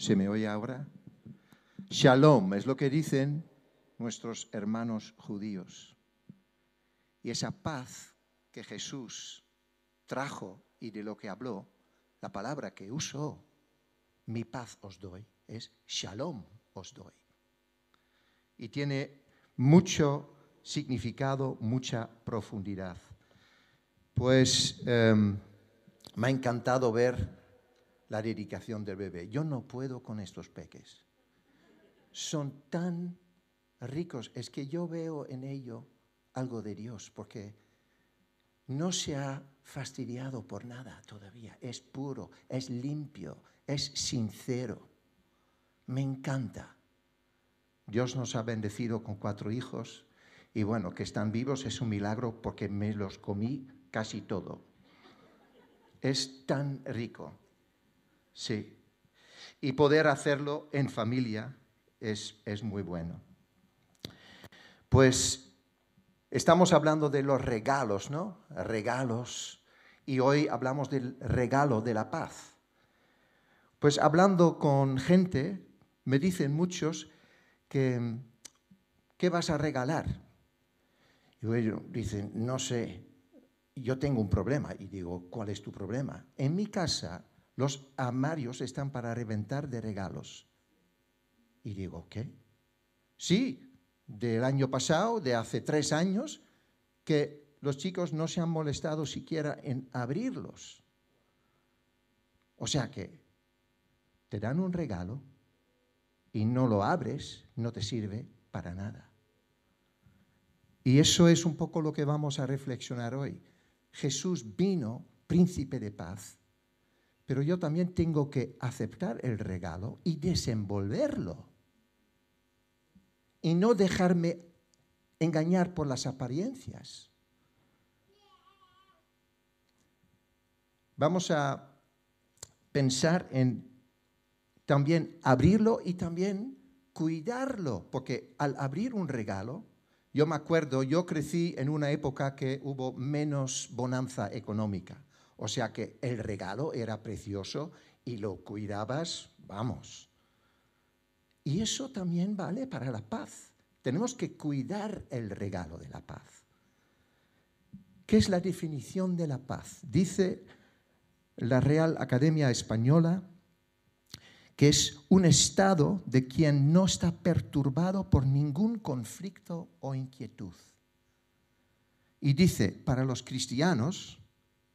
¿Se me oye ahora? Shalom es lo que dicen nuestros hermanos judíos. Y esa paz que Jesús trajo y de lo que habló, la palabra que usó, mi paz os doy, es shalom os doy. Y tiene mucho significado, mucha profundidad. Pues em, me ha encantado ver la dedicación del bebé. Yo no puedo con estos peques. Son tan ricos. Es que yo veo en ello algo de Dios, porque no se ha fastidiado por nada todavía. Es puro, es limpio, es sincero. Me encanta. Dios nos ha bendecido con cuatro hijos y bueno, que están vivos es un milagro porque me los comí casi todo. Es tan rico. Sí. Y poder hacerlo en familia es, es muy bueno. Pues estamos hablando de los regalos, ¿no? Regalos. Y hoy hablamos del regalo de la paz. Pues hablando con gente, me dicen muchos que, ¿qué vas a regalar? Y ellos dicen, no sé, yo tengo un problema. Y digo, ¿cuál es tu problema? En mi casa los armarios están para reventar de regalos. Y digo, ¿qué? Sí, del año pasado, de hace tres años, que los chicos no se han molestado siquiera en abrirlos. O sea que te dan un regalo y no lo abres, no te sirve para nada. Y eso es un poco lo que vamos a reflexionar hoy. Jesús vino príncipe de paz pero yo también tengo que aceptar el regalo y desenvolverlo. Y no dejarme engañar por las apariencias. Vamos a pensar en también abrirlo y también cuidarlo, porque al abrir un regalo, yo me acuerdo, yo crecí en una época que hubo menos bonanza económica. O sea que el regalo era precioso y lo cuidabas, vamos. Y eso también vale para la paz. Tenemos que cuidar el regalo de la paz. ¿Qué es la definición de la paz? Dice la Real Academia Española que es un estado de quien no está perturbado por ningún conflicto o inquietud. Y dice, para los cristianos,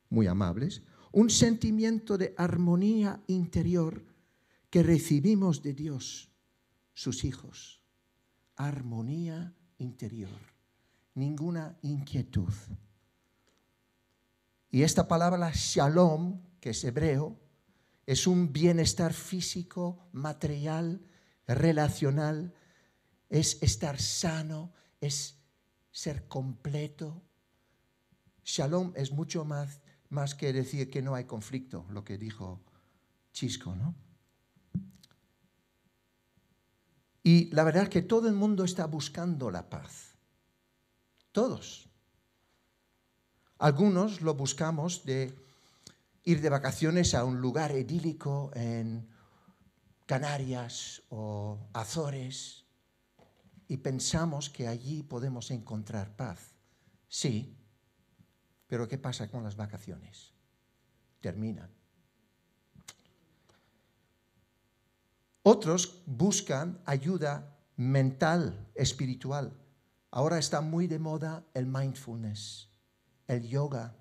muy amables, un sentimiento de armonía interior que recibimos de Dios, sus hijos. Armonía interior, ninguna inquietud. Y esta palabra shalom, que es hebreo, es un bienestar físico, material, relacional, es estar sano, es ser completo. Shalom es mucho más más que decir que no hay conflicto, lo que dijo Chisco, ¿no? Y la verdad es que todo el mundo está buscando la paz. Todos. Algunos lo buscamos de ir de vacaciones a un lugar idílico en Canarias o Azores y pensamos que allí podemos encontrar paz. Sí, pero ¿qué pasa con las vacaciones? Terminan. Otros buscan ayuda mental, espiritual. Ahora está muy de moda el mindfulness, el yoga,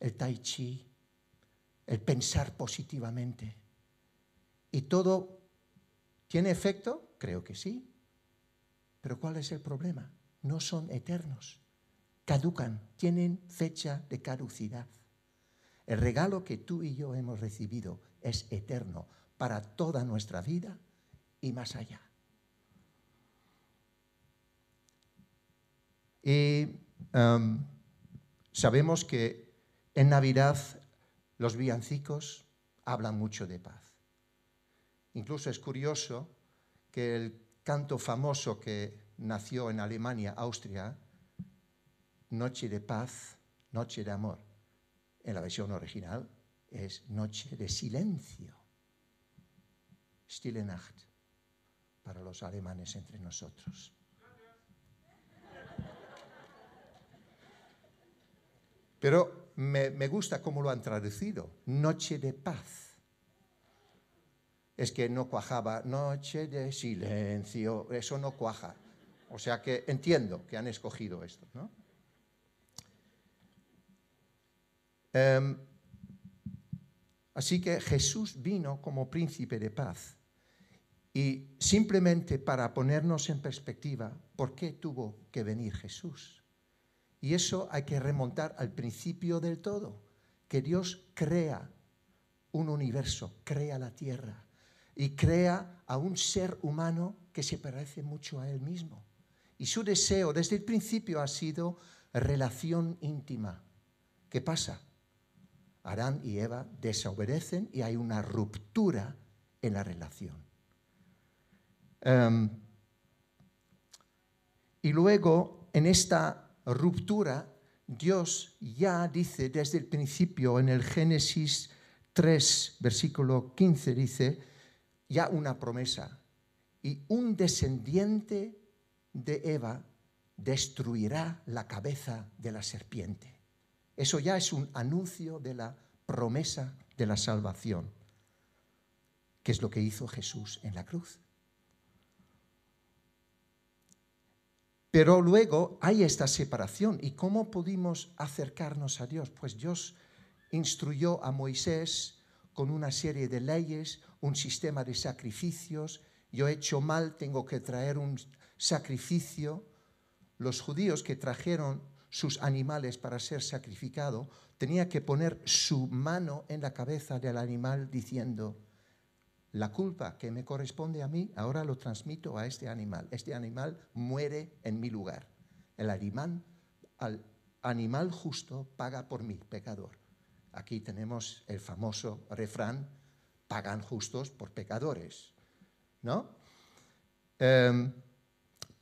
el tai chi, el pensar positivamente. ¿Y todo tiene efecto? Creo que sí. Pero ¿cuál es el problema? No son eternos caducan, tienen fecha de caducidad. El regalo que tú y yo hemos recibido es eterno para toda nuestra vida y más allá. Y um, sabemos que en Navidad los villancicos hablan mucho de paz. Incluso es curioso que el canto famoso que nació en Alemania, Austria, noche de paz, noche de amor. En la versión original es noche de silencio. Stille Nacht para los alemanes entre nosotros. Pero me, me gusta cómo lo han traducido, noche de paz. Es que no cuajaba, noche de silencio, eso no cuaja. O sea que entiendo que han escogido esto, ¿no? Em, así que Jesús vino como príncipe de paz. Y simplemente para ponernos en perspectiva, ¿por qué tuvo que venir Jesús? Y eso hay que remontar al principio del todo, que Dios crea un universo, crea la tierra y crea a un ser humano que se parece mucho a él mismo. Y su deseo desde el principio ha sido relación íntima. ¿Qué pasa? Adán y Eva desobedecen y hay una ruptura en la relación. Em, y luego, en esta ruptura, Dios ya dice desde el principio, en el Génesis 3, versículo 15, dice, ya una promesa. Y un descendiente de Eva destruirá la cabeza de la serpiente. Eso ya es un anuncio de la promesa de la salvación, que es lo que hizo Jesús en la cruz. Pero luego hay esta separación. ¿Y cómo pudimos acercarnos a Dios? Pues Dios instruyó a Moisés con una serie de leyes, un sistema de sacrificios. Yo he hecho mal, tengo que traer un sacrificio. Los judíos que trajeron sus animales para ser sacrificado, tenía que poner su mano en la cabeza del animal diciendo, la culpa que me corresponde a mí, ahora lo transmito a este animal. Este animal muere en mi lugar. El animal, al animal justo paga por mí, pecador. Aquí tenemos el famoso refrán, pagan justos por pecadores. ¿No? Em,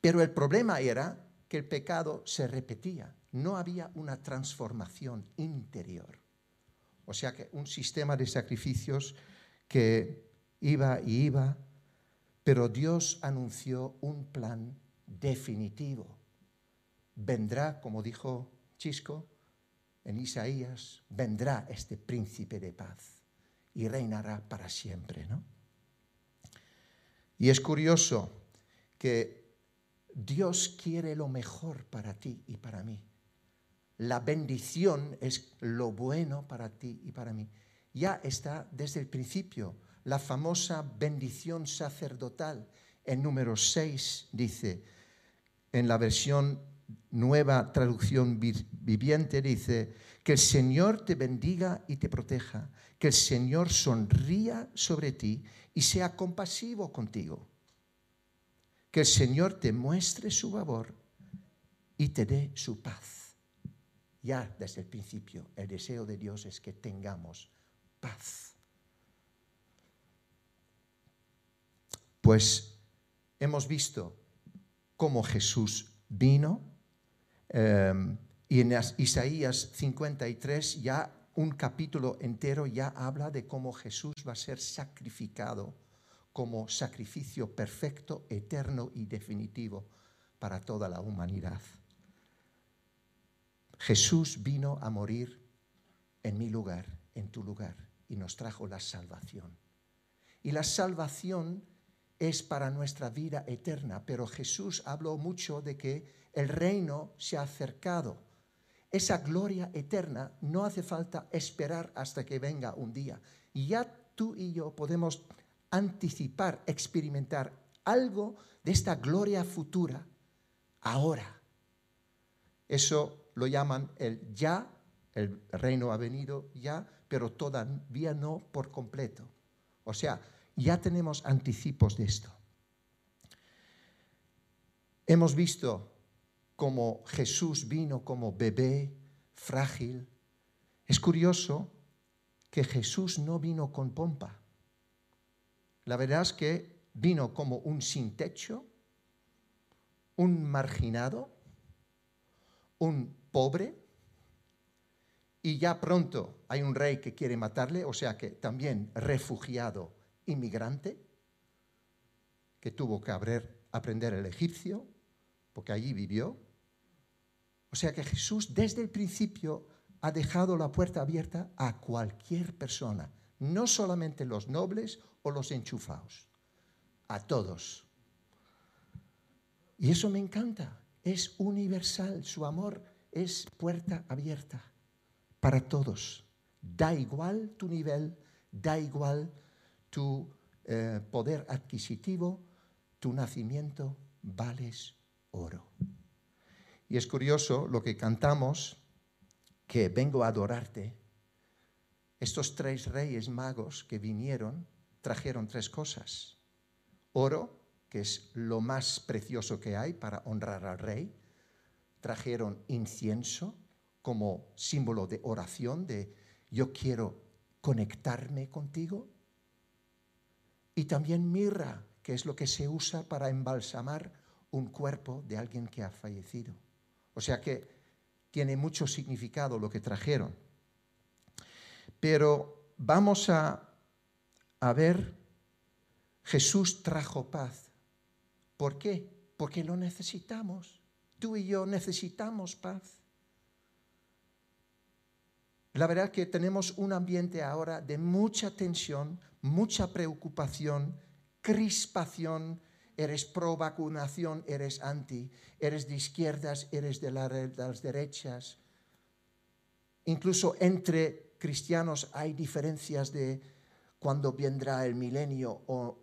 pero el problema era que el pecado se repetía no había una transformación interior. O sea que un sistema de sacrificios que iba y iba, pero Dios anunció un plan definitivo. Vendrá, como dijo Chisco en Isaías, vendrá este príncipe de paz y reinará para siempre, ¿no? Y es curioso que Dios quiere lo mejor para ti y para mí la bendición es lo bueno para ti y para mí. Ya está desde el principio. La famosa bendición sacerdotal en número 6 dice, en la versión nueva traducción viviente dice, que el Señor te bendiga y te proteja, que el Señor sonría sobre ti y sea compasivo contigo, que el Señor te muestre su favor y te dé su paz ya desde el principio, el deseo de Dios es que tengamos paz. Pues hemos visto cómo Jesús vino em, y en Isaías 53 ya un capítulo entero ya habla de cómo Jesús va a ser sacrificado como sacrificio perfecto, eterno y definitivo para toda la humanidad. Jesús vino a morir en mi lugar, en tu lugar, y nos trajo la salvación. Y la salvación es para nuestra vida eterna, pero Jesús habló mucho de que el reino se ha acercado. Esa gloria eterna no hace falta esperar hasta que venga un día. Ya tú y yo podemos anticipar, experimentar algo de esta gloria futura ahora. Eso lo llaman el ya, el reino ha venido ya, pero todavía no por completo. O sea, ya tenemos anticipos de esto. Hemos visto cómo Jesús vino como bebé frágil. Es curioso que Jesús no vino con pompa. La verdad es que vino como un sin techo, un marginado, un pobre y ya pronto hay un rey que quiere matarle, o sea que también refugiado, inmigrante. que tuvo que aprender el egipcio, porque allí vivió. O sea que Jesús desde el principio ha dejado la puerta abierta a cualquier persona, no solamente los nobles o los enchufados, a todos. Y eso me encanta, es universal, su amor es puerta abierta para todos. Da igual tu nivel, da igual tu eh, poder adquisitivo, tu nacimiento, vales oro. Y es curioso lo que cantamos, que vengo a adorarte. Estos tres reyes magos que vinieron trajeron tres cosas. Oro, que es lo más precioso que hay para honrar al rey. Trajeron incienso como símbolo de oración, de yo quiero conectarme contigo. Y también mirra, que es lo que se usa para embalsamar un cuerpo de alguien que ha fallecido. O sea que tiene mucho significado lo que trajeron. Pero vamos a, a ver, Jesús trajo paz. ¿Por qué? Porque lo necesitamos. Tú y yo necesitamos paz. La verdad que tenemos un ambiente ahora de mucha tensión, mucha preocupación, crispación. Eres pro vacunación, eres anti, eres de izquierdas, eres de las derechas. Incluso entre cristianos hay diferencias de cuándo vendrá el milenio o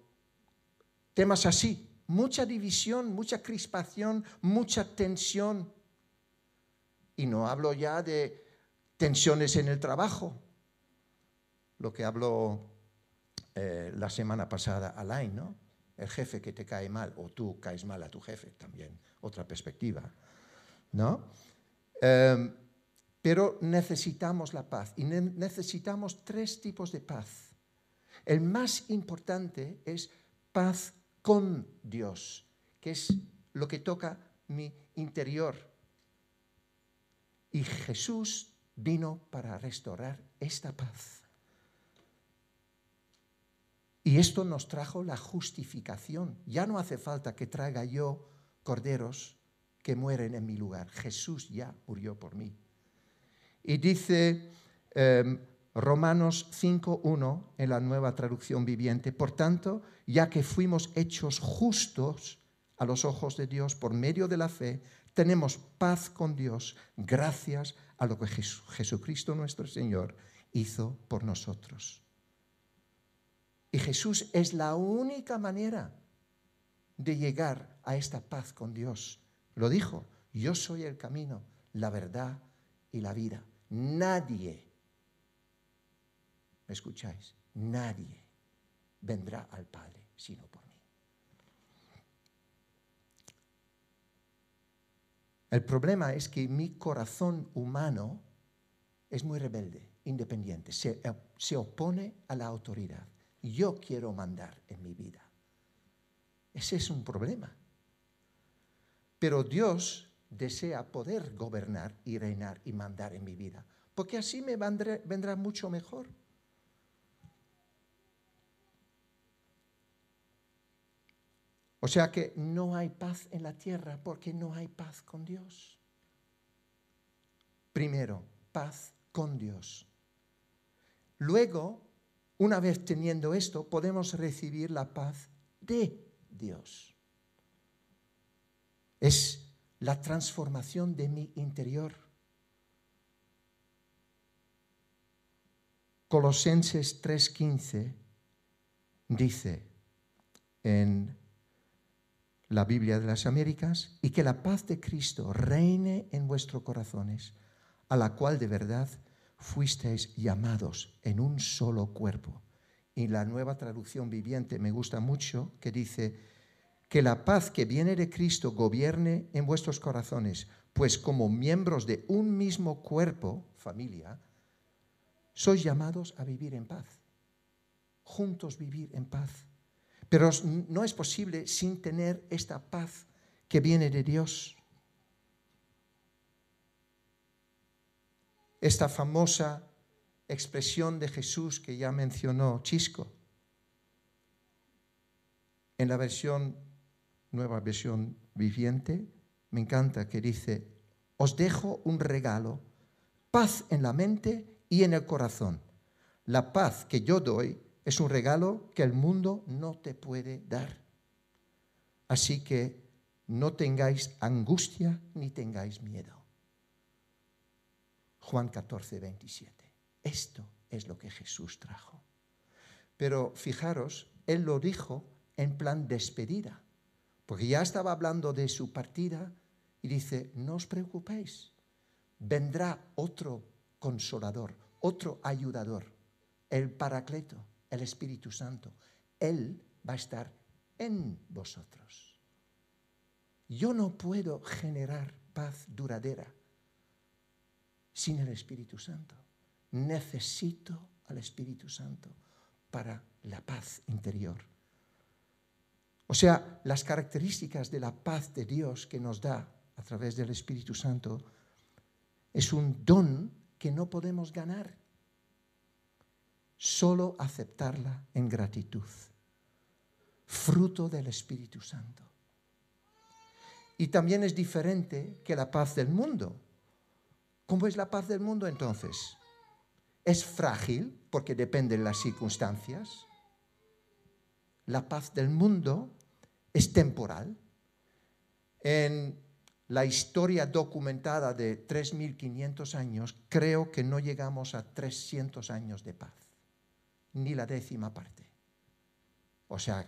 temas así. Mucha división, mucha crispación, mucha tensión. Y no hablo ya de tensiones en el trabajo, lo que habló eh, la semana pasada Alain, ¿no? El jefe que te cae mal o tú caes mal a tu jefe, también otra perspectiva, ¿no? Em, pero necesitamos la paz y necesitamos tres tipos de paz. El más importante es paz con Dios, que es lo que toca mi interior. Y Jesús vino para restaurar esta paz. Y esto nos trajo la justificación. Ya no hace falta que traiga yo corderos que mueren en mi lugar. Jesús ya murió por mí. Y dice em, Romanos 5.1 en la nueva traducción viviente, por tanto, ya que fuimos hechos justos a los ojos de Dios por medio de la fe, tenemos paz con Dios gracias a lo que Jesucristo nuestro Señor hizo por nosotros. Y Jesús es la única manera de llegar a esta paz con Dios. Lo dijo, yo soy el camino, la verdad y la vida. Nadie, ¿me escucháis? Nadie vendrá al Padre sino por mí. El problema es que mi corazón humano es muy rebelde, independiente, se, se, opone a la autoridad. Yo quiero mandar en mi vida. Ese es un problema. Pero Dios desea poder gobernar y reinar y mandar en mi vida, porque así me vendrá mucho mejor. O sea que no hay paz en la tierra porque no hay paz con Dios. Primero, paz con Dios. Luego, una vez teniendo esto, podemos recibir la paz de Dios. Es la transformación de mi interior. Colosenses 3:15 dice en la Biblia de las Américas, y que la paz de Cristo reine en vuestros corazones, a la cual de verdad fuisteis llamados en un solo cuerpo. Y la nueva traducción viviente me gusta mucho, que dice, que la paz que viene de Cristo gobierne en vuestros corazones, pues como miembros de un mismo cuerpo, familia, sois llamados a vivir en paz, juntos vivir en paz. Pero no es posible sin tener esta paz que viene de Dios. Esta famosa expresión de Jesús que ya mencionó Chisco. en la versión, nueva versión viviente, me encanta que dice, os dejo un regalo, paz en la mente y en el corazón. La paz que yo doy es un regalo que el mundo no te puede dar. Así que no tengáis angustia ni tengáis miedo. Juan 14, 27. Esto es lo que Jesús trajo. Pero fijaros, Él lo dijo en plan despedida, porque ya estaba hablando de su partida y dice, no os preocupéis, vendrá otro consolador, otro ayudador, el Paracleto, el Espíritu Santo. Él va a estar en vosotros. Yo no puedo generar paz duradera sin el Espíritu Santo. Necesito al Espíritu Santo para la paz interior. O sea, las características de la paz de Dios que nos da a través del Espíritu Santo es un don que no podemos ganar, solo aceptarla en gratitud, fruto del Espíritu Santo. Y también es diferente que la paz del mundo. ¿Cómo es la paz del mundo entonces? Es frágil porque depende de las circunstancias. La paz del mundo es temporal. En la historia documentada de 3.500 años, creo que no llegamos a 300 años de paz, ni la décima parte. O sea,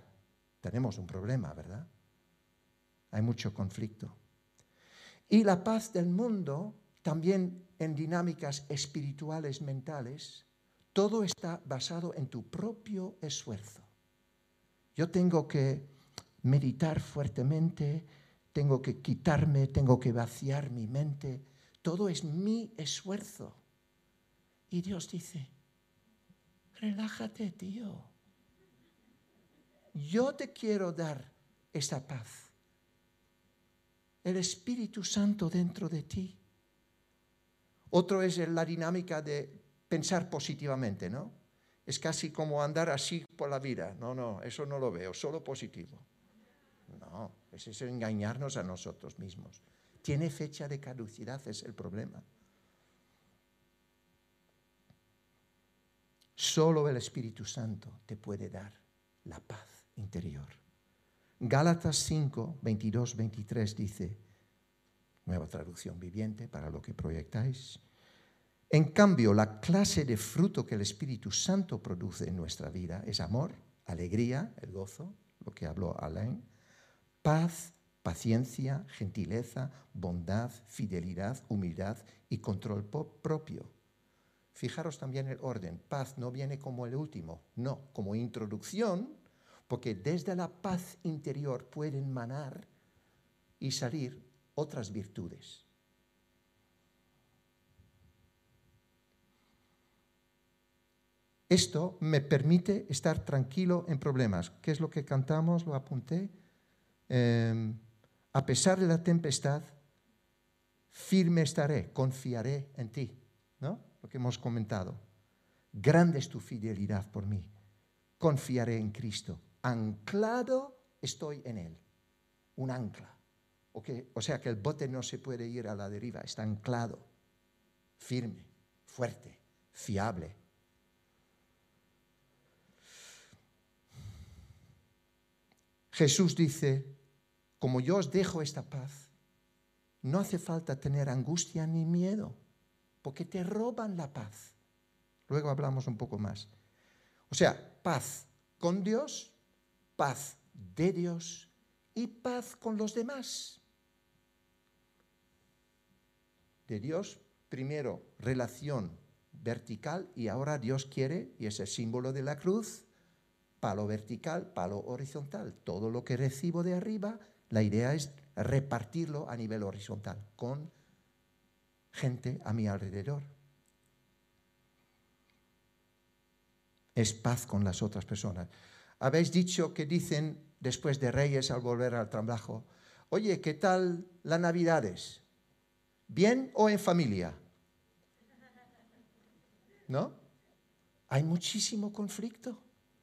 tenemos un problema, ¿verdad? Hay mucho conflicto. Y la paz del mundo también en dinámicas espirituales mentales, todo está basado en tu propio esfuerzo. Yo tengo que meditar fuertemente, tengo que quitarme, tengo que vaciar mi mente. Todo es mi esfuerzo. Y Dios dice, relájate, tío. Yo te quiero dar esa paz. El Espíritu Santo dentro de ti otro es la dinámica de pensar positivamente, ¿no? Es casi como andar así por la vida. No, no, eso no lo veo, solo positivo. No, es eso engañarnos a nosotros mismos. Tiene fecha de caducidad, es el problema. Solo el Espíritu Santo te puede dar la paz interior. Gálatas 5, 22, 23 dice, nueva traducción viviente para lo que proyectáis. En cambio, la clase de fruto que el Espíritu Santo produce en nuestra vida es amor, alegría, el gozo, lo que habló Alain, paz, paciencia, gentileza, bondad, fidelidad, humildad y control propio. Fijaros también el orden. Paz no viene como el último, no, como introducción, porque desde la paz interior pueden manar y salir otras virtudes. Esto me permite estar tranquilo en problemas. ¿Qué es lo que cantamos? Lo apunté. Em, a pesar de la tempestad, firme estaré, confiaré en ti. ¿No? Lo que hemos comentado. Grande es tu fidelidad por mí. Confiaré en Cristo. Anclado estoy en Él. Un ancla. O, sea que el bote no se puede ir a la deriva, está anclado, firme, fuerte, fiable. Jesús dice, como yo os dejo esta paz, no hace falta tener angustia ni miedo, porque te roban la paz. Luego hablamos un poco más. O sea, paz con Dios, paz de Dios y paz con los demás de Dios, primero relación vertical y ahora Dios quiere, y es el símbolo de la cruz, palo vertical, palo horizontal. Todo lo que recibo de arriba, la idea es repartirlo a nivel horizontal con gente a mi alrededor. Es paz con las otras personas. Habéis dicho que dicen después de Reyes al volver al trabajo, oye, ¿qué tal las Navidades? ¿Bien o en familia? ¿No? Hay muchísimo conflicto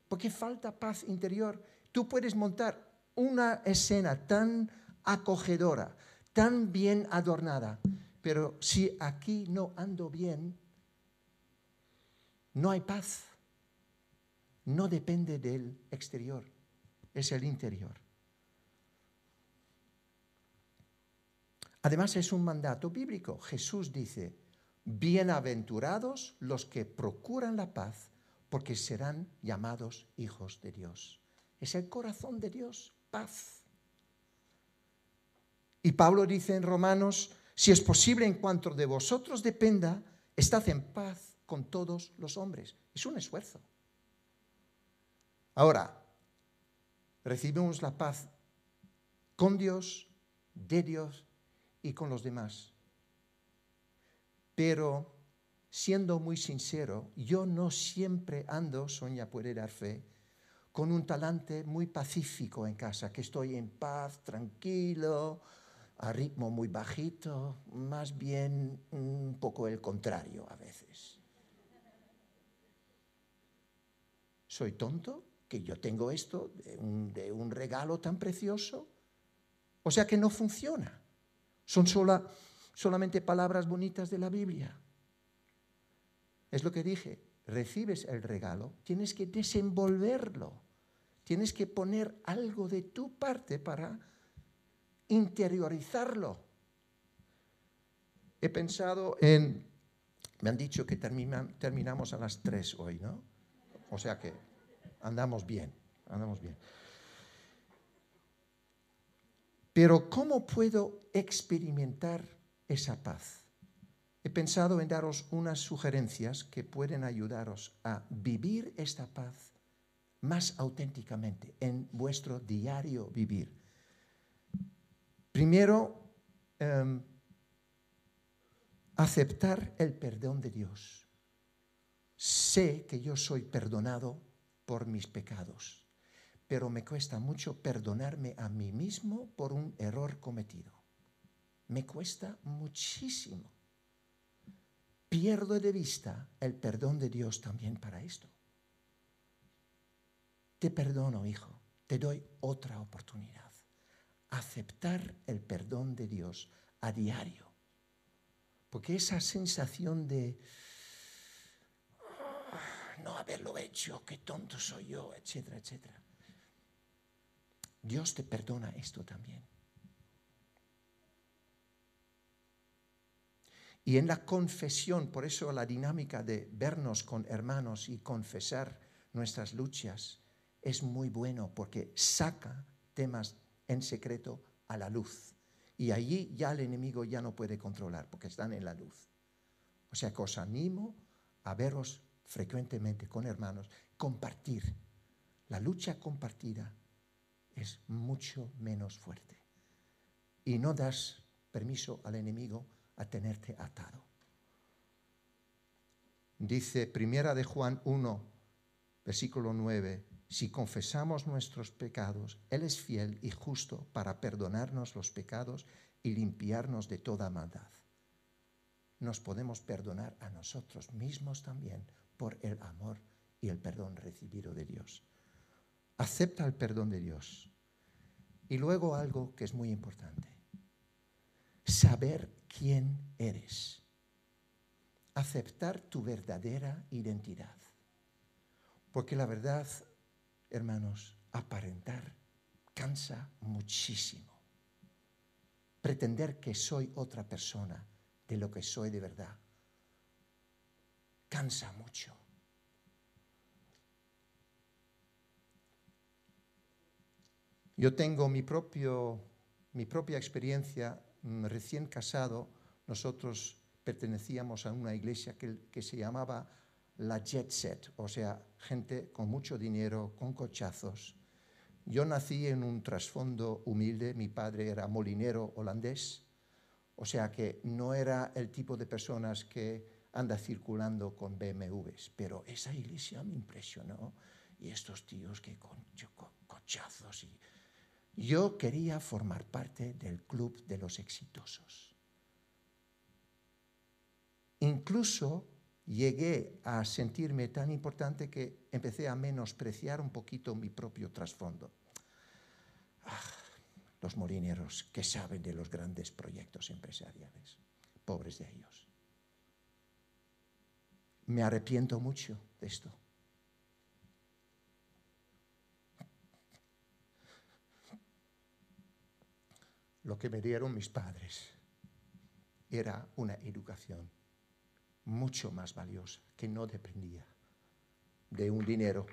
porque falta paz interior Tú puedes montar una escena tan acogedora, tan bien adornada, pero si aquí no ando bien, no hay paz. No depende del exterior, es el interior. Además es un mandato bíblico. Jesús dice, bienaventurados los que procuran la paz, porque serán llamados hijos de Dios. Es el corazón de Dios, paz. Y Pablo dice en Romanos, si es posible en cuanto de vosotros dependa, estad en paz con todos los hombres. Es un esfuerzo. Ahora, recibimos la paz con Dios, de Dios y con los demás. Pero, siendo muy sincero, yo no siempre ando, Sonia puede dar fe, con un talante muy pacífico en casa, que estoy en paz, tranquilo, a ritmo muy bajito, más bien un poco el contrario a veces. ¿Soy tonto? ¿Que yo tengo esto de un, de un regalo tan precioso? O sea que no funciona. Son solamente palabras bonitas de la Biblia. Es lo que dije, recibes el regalo, tienes que desenvolverlo, tienes que poner algo de tu parte para interiorizarlo. He pensado en, me han dicho que terminamos a las tres hoy, ¿no? O sea que andamos bien, andamos bien. Pero ¿cómo puedo experimentar esa paz? He pensado en daros unas sugerencias que pueden ayudaros a vivir esta paz más auténticamente en vuestro diario vivir. Primero, em, aceptar el perdón de Dios. Sé que yo soy perdonado por mis pecados pero me cuesta mucho perdonarme a mí mismo por un error cometido. Me cuesta muchísimo. Pierdo de vista el perdón de Dios también para esto. Te perdono, hijo, te doy otra oportunidad. Aceptar el perdón de Dios a diario. Porque esa sensación de ah, no haberlo hecho, qué tonto soy yo, etcétera, etcétera Dios te perdona esto también. Y en la confesión, por eso la dinámica de vernos con hermanos y confesar nuestras luchas es muy bueno porque saca temas en secreto a la luz. Y allí ya el enemigo ya no puede controlar porque están en la luz. O sea que os animo a veros frecuentemente con hermanos, compartir. La lucha compartida es mucho menos fuerte. Y no das permiso al enemigo a tenerte atado. Dice Primera de Juan 1, versículo 9, si confesamos nuestros pecados, Él es fiel y justo para perdonarnos los pecados y limpiarnos de toda maldad. Nos podemos perdonar a nosotros mismos también por el amor y el perdón recibido de Dios. Acepta el perdón de Dios. Y luego algo que es muy importante. Saber quién eres. Aceptar tu verdadera identidad. Porque la verdad, hermanos, aparentar cansa muchísimo. Pretender que soy otra persona de lo que soy de verdad cansa mucho. Yo tengo mi, propio, mi propia experiencia mm, recién casado. Nosotros pertenecíamos a una iglesia que, que se llamaba la jet set, o sea, gente con mucho dinero, con cochazos. Yo nací en un trasfondo humilde, mi padre era molinero holandés, o sea que no era el tipo de personas que anda circulando con BMWs, pero esa iglesia me impresionó y estos tíos que con, cochazos y yo quería formar parte del club de los exitosos. Incluso llegué a sentirme tan importante que empecé a menospreciar un poquito mi propio trasfondo. Ah, los molineros que saben de los grandes proyectos empresariales, pobres de ellos. Me arrepiento mucho de esto. Lo que me dieron mis padres era una educación mucho más valiosa, que no dependía de un dinero.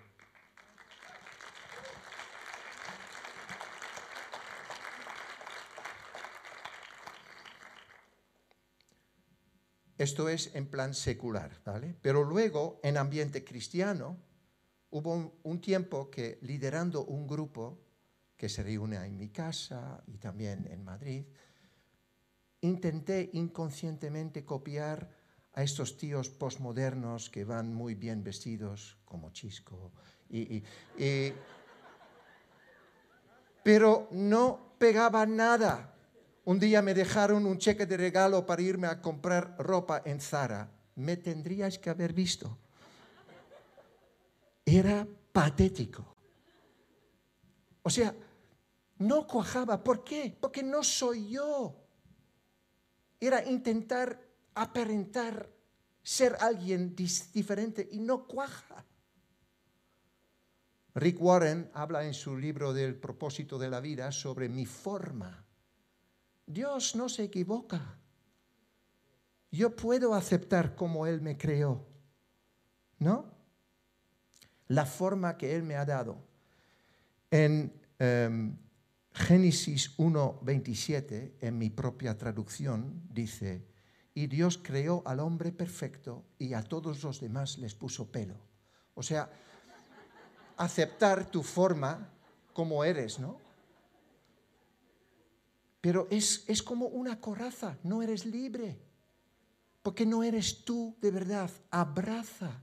Esto es en plan secular, ¿vale? Pero luego, en ambiente cristiano, hubo un, tiempo que liderando un grupo que se reúne en mi casa y también en Madrid, intenté inconscientemente copiar a estos tíos posmodernos que van muy bien vestidos, como Chisco, pero no pegaba nada. Un día me dejaron un cheque de regalo para irme a comprar ropa en Zara. Me tendríais que haber visto. Era patético. O sea, no cuajaba. ¿Por qué? Porque no soy yo era intentar aparentar ser alguien diferente y no cuaja. Rick Warren habla en su libro del propósito de la vida sobre mi forma. Dios no se equivoca. Yo puedo aceptar como Él me creó, ¿no? La forma que Él me ha dado. En em, Génesis 1.27, en mi propia traducción, dice, y Dios creó al hombre perfecto y a todos los demás les puso pelo. O sea, aceptar tu forma como eres, ¿no? Pero es, es como una coraza, no eres libre, porque no eres tú de verdad. Abraza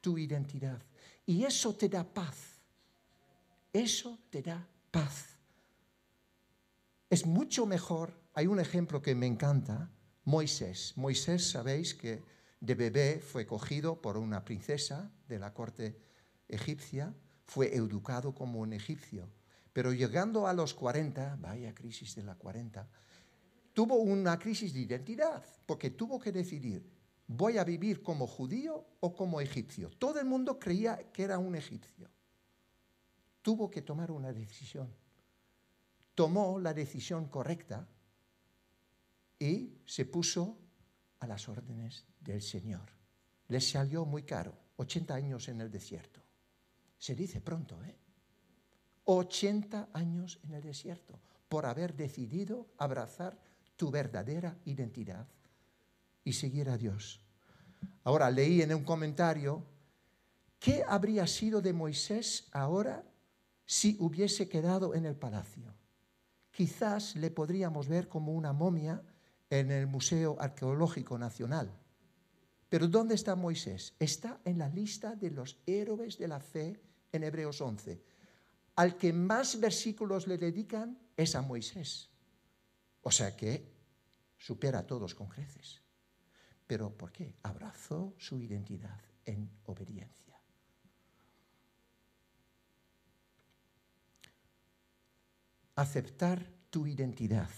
tu identidad y eso te da paz. Eso te da paz. Es mucho mejor, hay un ejemplo que me encanta, Moisés. Moisés, sabéis que de bebé fue cogido por una princesa de la corte egipcia, fue educado como un egipcio, pero llegando a los 40, vaya crisis de la 40, tuvo una crisis de identidad, porque tuvo que decidir, ¿voy a vivir como judío o como egipcio? Todo el mundo creía que era un egipcio. Tuvo que tomar una decisión tomó la decisión correcta y se puso a las órdenes del Señor. Le salió muy caro, 80 años en el desierto. Se dice pronto, ¿eh? 80 años en el desierto por haber decidido abrazar tu verdadera identidad y seguir a Dios. Ahora leí en un comentario, ¿qué habría sido de Moisés ahora si hubiese quedado en el palacio? quizás le podríamos ver como una momia en el Museo Arqueológico Nacional. Pero ¿dónde está Moisés? Está en la lista de los héroes de la fe en Hebreos 11. Al que más versículos le dedican es a Moisés. O sea que supera a todos con creces. ¿Pero por qué? Abrazó su identidad en obediencia. aceptar tu identidad,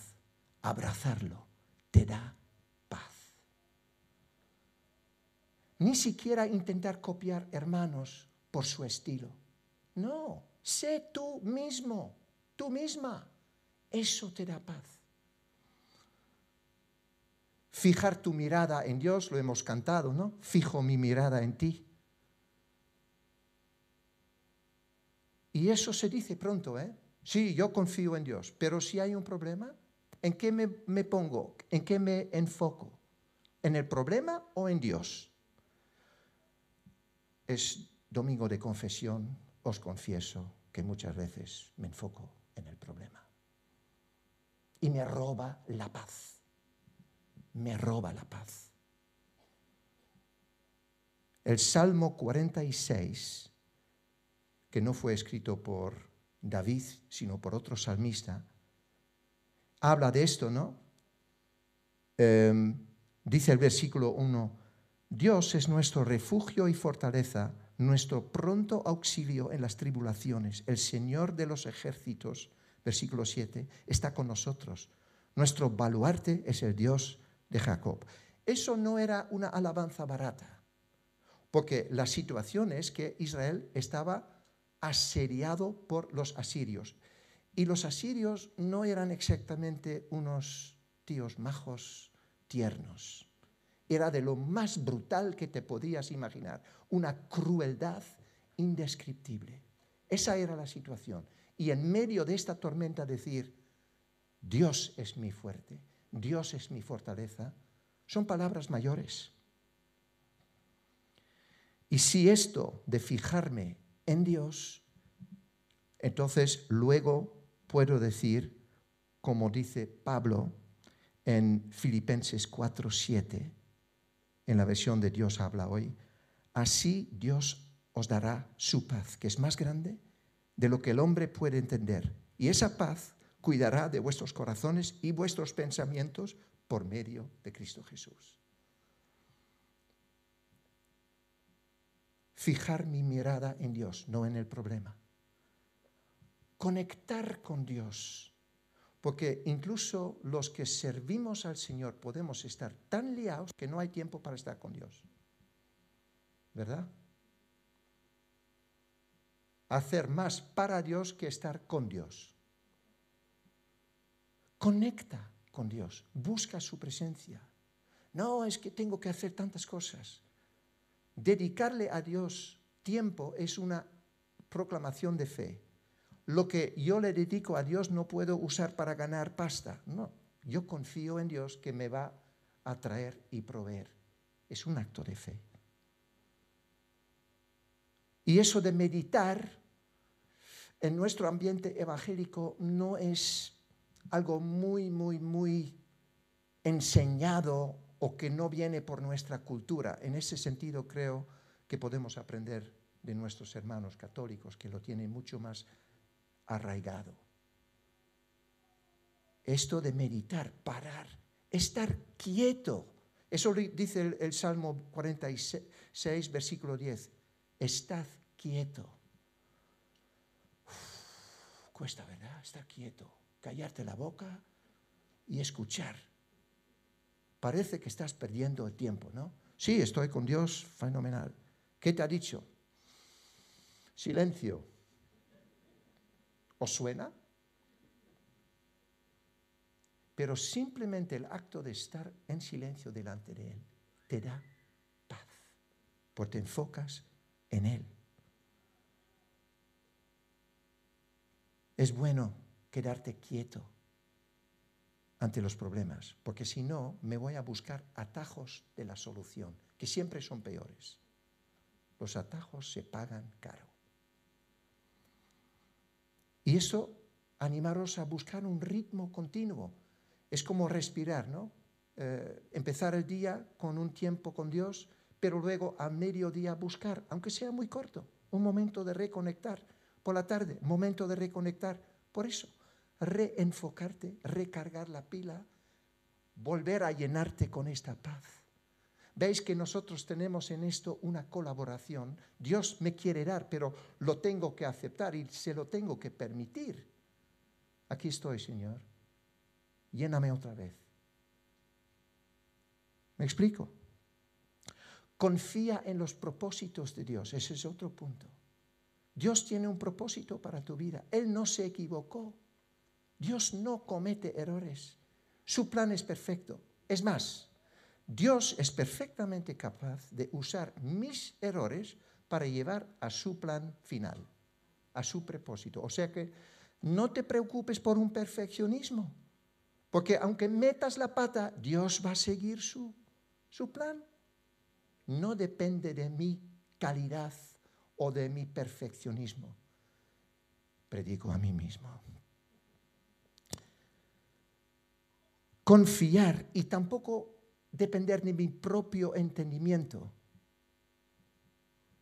abrazarlo, te da paz. Ni siquiera intentar copiar hermanos por su estilo. No, sé tú mismo, tú misma. Eso te da paz. Fijar tu mirada en Dios, lo hemos cantado, ¿no? Fijo mi mirada en ti. Y eso se dice pronto, ¿eh? Sí, yo confío en Dios, pero si hay un problema, ¿en qué me, pongo? ¿En qué me enfoco? ¿En el problema o en Dios? Es domingo de confesión, os confieso que muchas veces me enfoco en el problema. Y me roba la paz. Me roba la paz. El Salmo 46, que no fue escrito por David, sino por otro salmista, habla de esto, ¿no? Em, dice el versículo 1, Dios es nuestro refugio y fortaleza, nuestro pronto auxilio en las tribulaciones. El Señor de los ejércitos, versículo 7, está con nosotros. Nuestro baluarte es el Dios de Jacob. Eso no era una alabanza barata, porque la situación es que Israel estaba asediado por los asirios. Y los asirios no eran exactamente unos tíos majos, tiernos. Era de lo más brutal que te podías imaginar, una crueldad indescriptible. Esa era la situación. Y en medio de esta tormenta decir, Dios es mi fuerte, Dios es mi fortaleza, son palabras mayores. Y si esto de fijarme en Dios, entonces luego puedo decir, como dice Pablo en Filipenses 4:7, en la versión de Dios habla hoy, así Dios os dará su paz, que es más grande de lo que el hombre puede entender. Y esa paz cuidará de vuestros corazones y vuestros pensamientos por medio de Cristo Jesús. Fijar mi mirada en Dios, no en el problema. Conectar con Dios. Porque incluso los que servimos al Señor podemos estar tan liados que no hay tiempo para estar con Dios. ¿Verdad? Hacer más para Dios que estar con Dios. Conecta con Dios, busca su presencia. No, es que tengo que hacer tantas cosas. Dedicarle a Dios tiempo es una proclamación de fe. Lo que yo le dedico a Dios no puedo usar para ganar pasta. No, yo confío en Dios que me va a traer y proveer. Es un acto de fe. Y eso de meditar en nuestro ambiente evangélico no es algo muy, muy, muy enseñado o que no viene por nuestra cultura. En ese sentido creo que podemos aprender de nuestros hermanos católicos que lo tienen mucho más arraigado. Esto de meditar, parar, estar quieto. Eso dice el, Salmo 46, versículo 10. Estad quieto. cuesta, ¿verdad? Estar quieto callarte la boca y escuchar. Parece que estás perdiendo el tiempo, ¿no? Sí, estoy con Dios, fenomenal. ¿Qué te ha dicho? Silencio. ¿Os suena? Pero simplemente el acto de estar en silencio delante de Él te da paz, porque te enfocas en Él. Es bueno quedarte quieto ante los problemas, porque si no, me voy a buscar atajos de la solución, que siempre son peores. Los atajos se pagan caro. Y eso, animaros a buscar un ritmo continuo. Es como respirar, ¿no? Eh, empezar el día con un tiempo con Dios, pero luego a mediodía buscar, aunque sea muy corto, un momento de reconectar. Por la tarde, momento de reconectar. Por eso, reenfocarte, recargar la pila, volver a llenarte con esta paz. Veis que nosotros tenemos en esto una colaboración. Dios me quiere dar, pero lo tengo que aceptar y se lo tengo que permitir. Aquí estoy, Señor. Lléname otra vez. ¿Me explico? Confía en los propósitos de Dios. Ese es otro punto. Dios tiene un propósito para tu vida. Él no se equivocó. Dios no comete errores. Su plan es perfecto. Es más, Dios es perfectamente capaz de usar mis errores para llevar a su plan final, a su propósito. O sea que no te preocupes por un perfeccionismo, porque aunque metas la pata, Dios va a seguir su, su plan. No depende de mi calidad o de mi perfeccionismo. Predico a mí mismo. confiar y tampoco depender de mi propio entendimiento.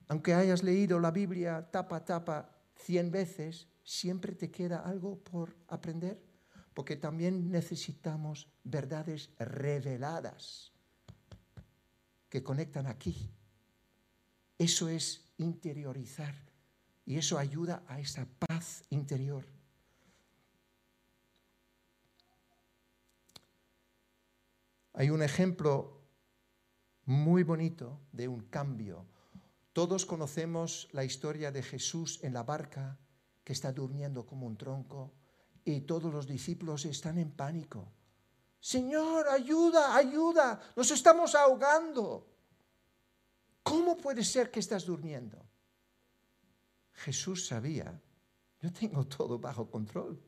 Aunque hayas leído la Biblia tapa tapa cien veces, siempre te queda algo por aprender, porque también necesitamos verdades reveladas, que conectan aquí. Eso es interiorizar y eso ayuda a esa paz interior. Hay un ejemplo muy bonito de un cambio. Todos conocemos la historia de Jesús en la barca que está durmiendo como un tronco y todos los discípulos están en pánico. Señor, ayuda, ayuda, nos estamos ahogando. ¿Cómo puede ser que estás durmiendo? Jesús sabía, yo tengo todo bajo control.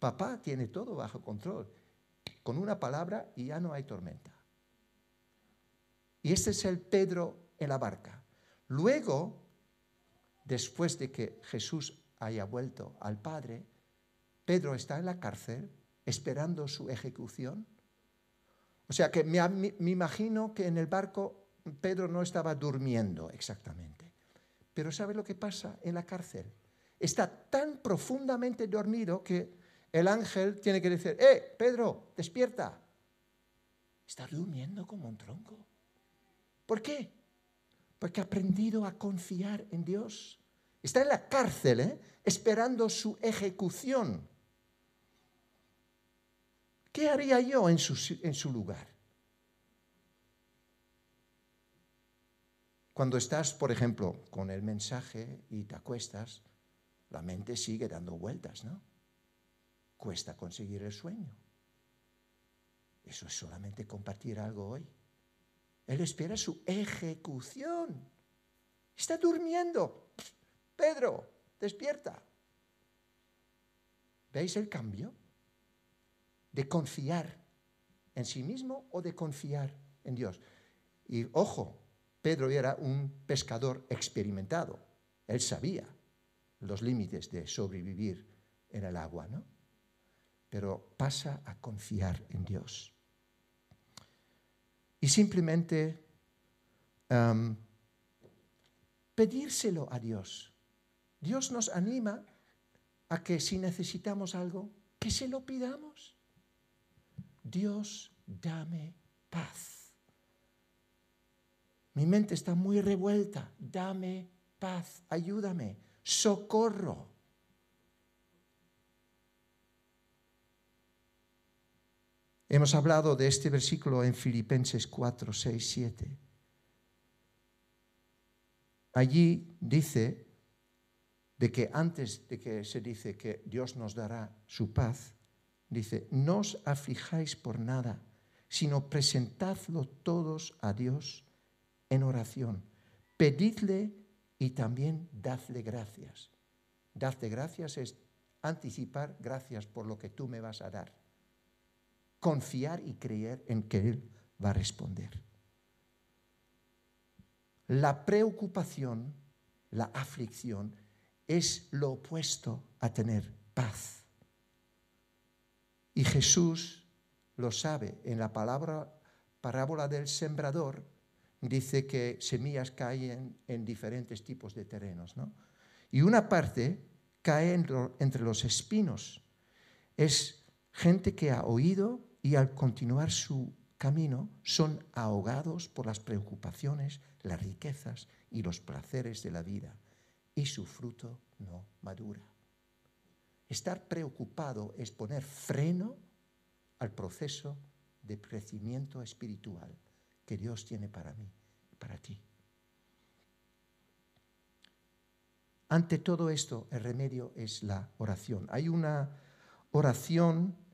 Papá tiene todo bajo control. Con una palabra y ya no hay tormenta. Y este es el Pedro en la barca. Luego, después de que Jesús haya vuelto al Padre, Pedro está en la cárcel esperando su ejecución. O sea que me, me, imagino que en el barco Pedro no estaba durmiendo exactamente. Pero ¿sabe lo que pasa en la cárcel? Está tan profundamente dormido que el ángel tiene que decir, ¡eh, Pedro, despierta! Está durmiendo como un tronco. ¿Por qué? Porque ha aprendido a confiar en Dios. Está en la cárcel, ¿eh? esperando su ejecución. ¿Qué haría yo en su, en su lugar? Cuando estás, por ejemplo, con el mensaje y te acuestas, la mente sigue dando vueltas, ¿no? Cuesta conseguir el sueño. Eso es solamente compartir algo hoy. Él espera su ejecución. Está durmiendo. Pedro, despierta. ¿Veis el cambio? De confiar en sí mismo o de confiar en Dios. Y ojo, Pedro era un pescador experimentado. Él sabía los límites de sobrevivir en el agua, ¿no? Pero pasa a confiar en Dios. Y simplemente um, pedírselo a Dios. Dios nos anima a que si necesitamos algo, que se lo pidamos. Dios, dame paz. Mi mente está muy revuelta. Dame paz, ayúdame, socorro. Hemos hablado de este versículo en Filipenses 4, 6, 7. Allí dice de que antes de que se dice que Dios nos dará su paz, dice, no os aflijáis por nada, sino presentadlo todos a Dios en oración. Pedidle y también dadle gracias. Dadle gracias es anticipar gracias por lo que tú me vas a dar. Confiar y creer en que Él va a responder. La preocupación, la aflicción, es lo opuesto a tener paz. Y Jesús lo sabe en la palabra parábola del sembrador, dice que semillas caen en diferentes tipos de terrenos. ¿no? Y una parte cae entre los espinos. Es gente que ha oído y al continuar su camino son ahogados por las preocupaciones, las riquezas y los placeres de la vida y su fruto no madura. Estar preocupado es poner freno al proceso de crecimiento espiritual que Dios tiene para mí, para ti. Ante todo esto, el remedio es la oración. Hay una oración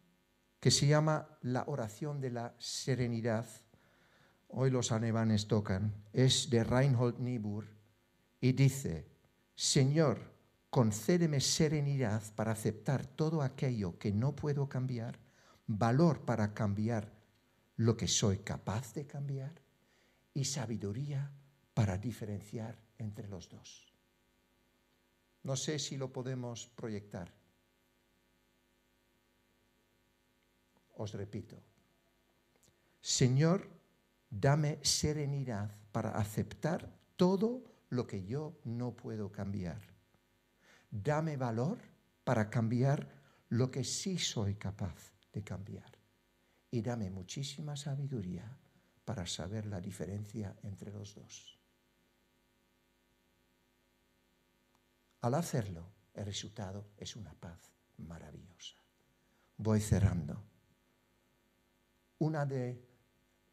que se llama la oración de la serenidad. Hoy los alemanes tocan. Es de Reinhold Niebuhr y dice, Señor, concédeme serenidad para aceptar todo aquello que no puedo cambiar, valor para cambiar lo que soy capaz de cambiar y sabiduría para diferenciar entre los dos. No sé si lo podemos proyectar. Os repito, Señor, dame serenidad para aceptar todo lo que yo no puedo cambiar. Dame valor para cambiar lo que sí soy capaz de cambiar y dame muchísima sabiduría para saber la diferencia entre los dos. Al hacerlo, el resultado es una paz maravillosa. Voy cerrando. Una de,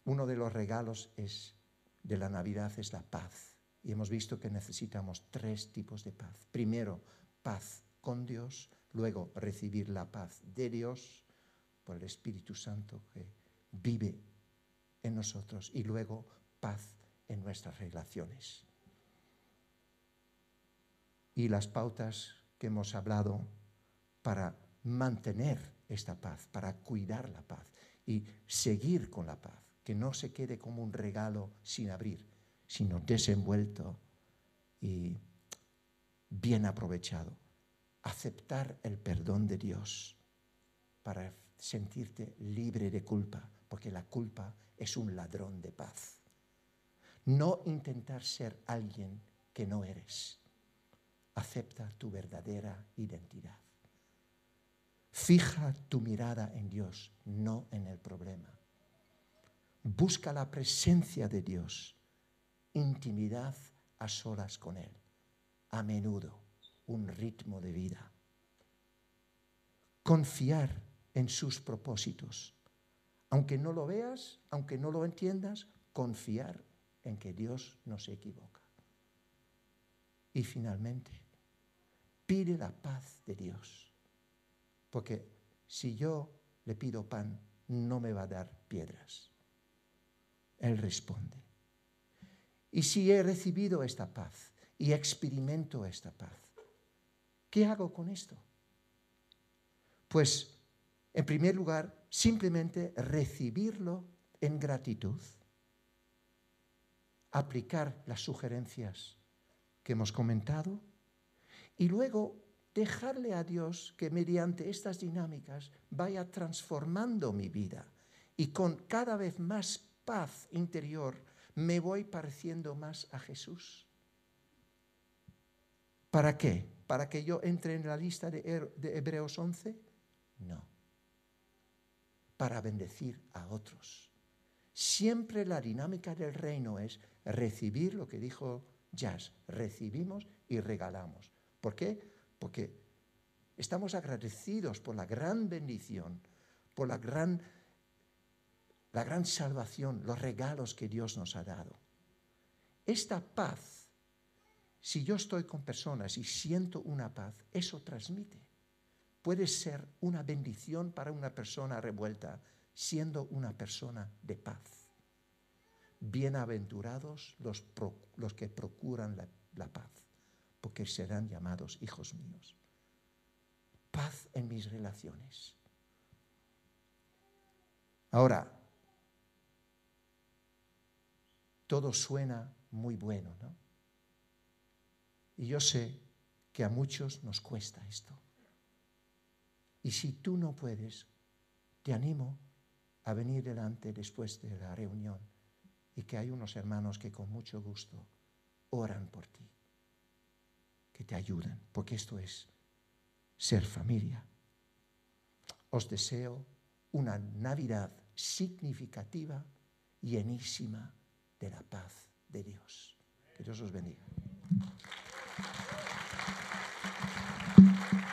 uno de los regalos es, de la Navidad es la paz. Y hemos visto que necesitamos tres tipos de paz. Primero, paz con Dios, luego recibir la paz de Dios por el Espíritu Santo que vive en nosotros y luego paz en nuestras relaciones. Y las pautas que hemos hablado para mantener esta paz, para cuidar la paz y seguir con la paz, que no se quede como un regalo sin abrir, sino desenvuelto y bien aprovechado. Aceptar el perdón de Dios para sentirte libre de culpa, porque la culpa es un ladrón de paz. No intentar ser alguien que no eres. Acepta tu verdadera identidad. Fija tu mirada en Dios, no en el problema. Busca la presencia de Dios, intimidad a solas con Él, a menudo un ritmo de vida. Confiar en sus propósitos aunque no lo veas, aunque no lo entiendas, confiar en que Dios no se equivoca. Y finalmente, pide la paz de Dios. Porque si yo le pido pan, no me va a dar piedras. Él responde. Y si he recibido esta paz y experimento esta paz, ¿qué hago con esto? Pues, en primer lugar, simplemente recibirlo en gratitud, aplicar las sugerencias que hemos comentado y luego dejarle a Dios que mediante estas dinámicas vaya transformando mi vida y con cada vez más paz interior me voy pareciendo más a Jesús. ¿Para qué? ¿Para que yo entre en la lista de, Hebreos 11? No para bendecir a otros. Siempre la dinámica del reino es recibir lo que dijo Jazz, recibimos y regalamos. ¿Por qué? Porque estamos agradecidos por la gran bendición, por la gran, la gran salvación, los regalos que Dios nos ha dado. Esta paz, si yo estoy con personas y siento una paz, eso transmite puede ser una bendición para una persona revuelta siendo una persona de paz. Bienaventurados los, los que procuran la, la paz, porque serán llamados hijos míos. Paz en mis relaciones. Ahora, todo suena muy bueno, ¿no? Y yo sé que a muchos nos cuesta esto. Y si tú no puedes, te animo a venir delante después de la reunión y que hay unos hermanos que con mucho gusto oran por ti, que te ayuden, porque esto es ser familia. Os deseo una Navidad significativa, llenísima de la paz de Dios. Que Dios os bendiga.